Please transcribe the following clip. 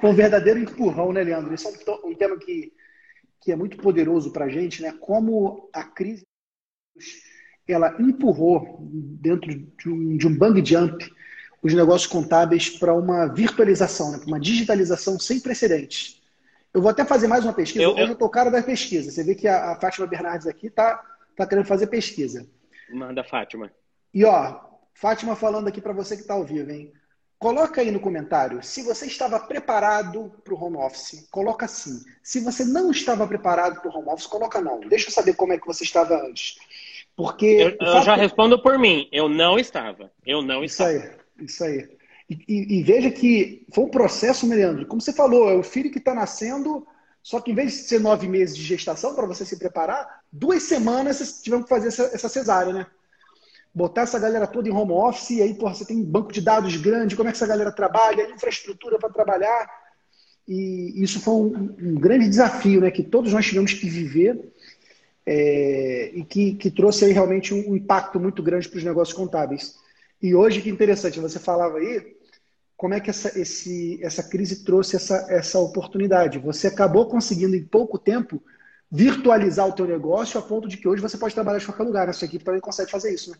Foi um verdadeiro empurrão, né, Leandro? Isso é um, um tema que, que é muito poderoso para a gente, né? Como a crise ela empurrou dentro de um, de um bang jump os negócios contábeis para uma virtualização, né? para uma digitalização sem precedentes. Eu vou até fazer mais uma pesquisa. Eu, eu... estou cara da pesquisa. Você vê que a, a Fátima Bernardes aqui está tá querendo fazer pesquisa. Manda, Fátima. E ó, Fátima falando aqui para você que está ao vivo, hein? Coloca aí no comentário se você estava preparado para o home office. Coloca sim. Se você não estava preparado para o home office, coloca não. Deixa eu saber como é que você estava antes. Porque. Eu, eu já respondo por mim. Eu não estava. Eu não isso estava. Isso aí. Isso aí. E, e, e, veja que foi um processo, Leandro. Como você falou, é o filho que está nascendo. Só que em vez de ser nove meses de gestação para você se preparar, duas semanas vocês tiveram que fazer essa, essa cesárea, né? Botar essa galera toda em home office, e aí porra, você tem banco de dados grande, como é que essa galera trabalha, infraestrutura para trabalhar. E isso foi um, um, grande desafio né, que todos nós tivemos que viver é, e que, que trouxe aí realmente um, impacto muito grande para os negócios contábeis. E hoje, que interessante, você falava aí como é que essa, esse, essa crise trouxe essa, essa oportunidade. Você acabou conseguindo, em pouco tempo, virtualizar o teu negócio a ponto de que hoje você pode trabalhar de qualquer lugar. A sua equipe também consegue fazer isso, né?